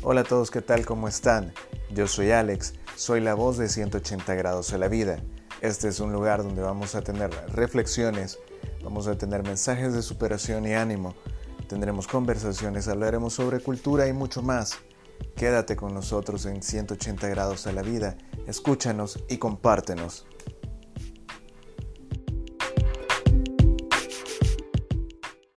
Hola a todos, ¿qué tal? ¿Cómo están? Yo soy Alex, soy la voz de 180 grados a la vida. Este es un lugar donde vamos a tener reflexiones, vamos a tener mensajes de superación y ánimo, tendremos conversaciones, hablaremos sobre cultura y mucho más. Quédate con nosotros en 180 grados a la vida, escúchanos y compártenos.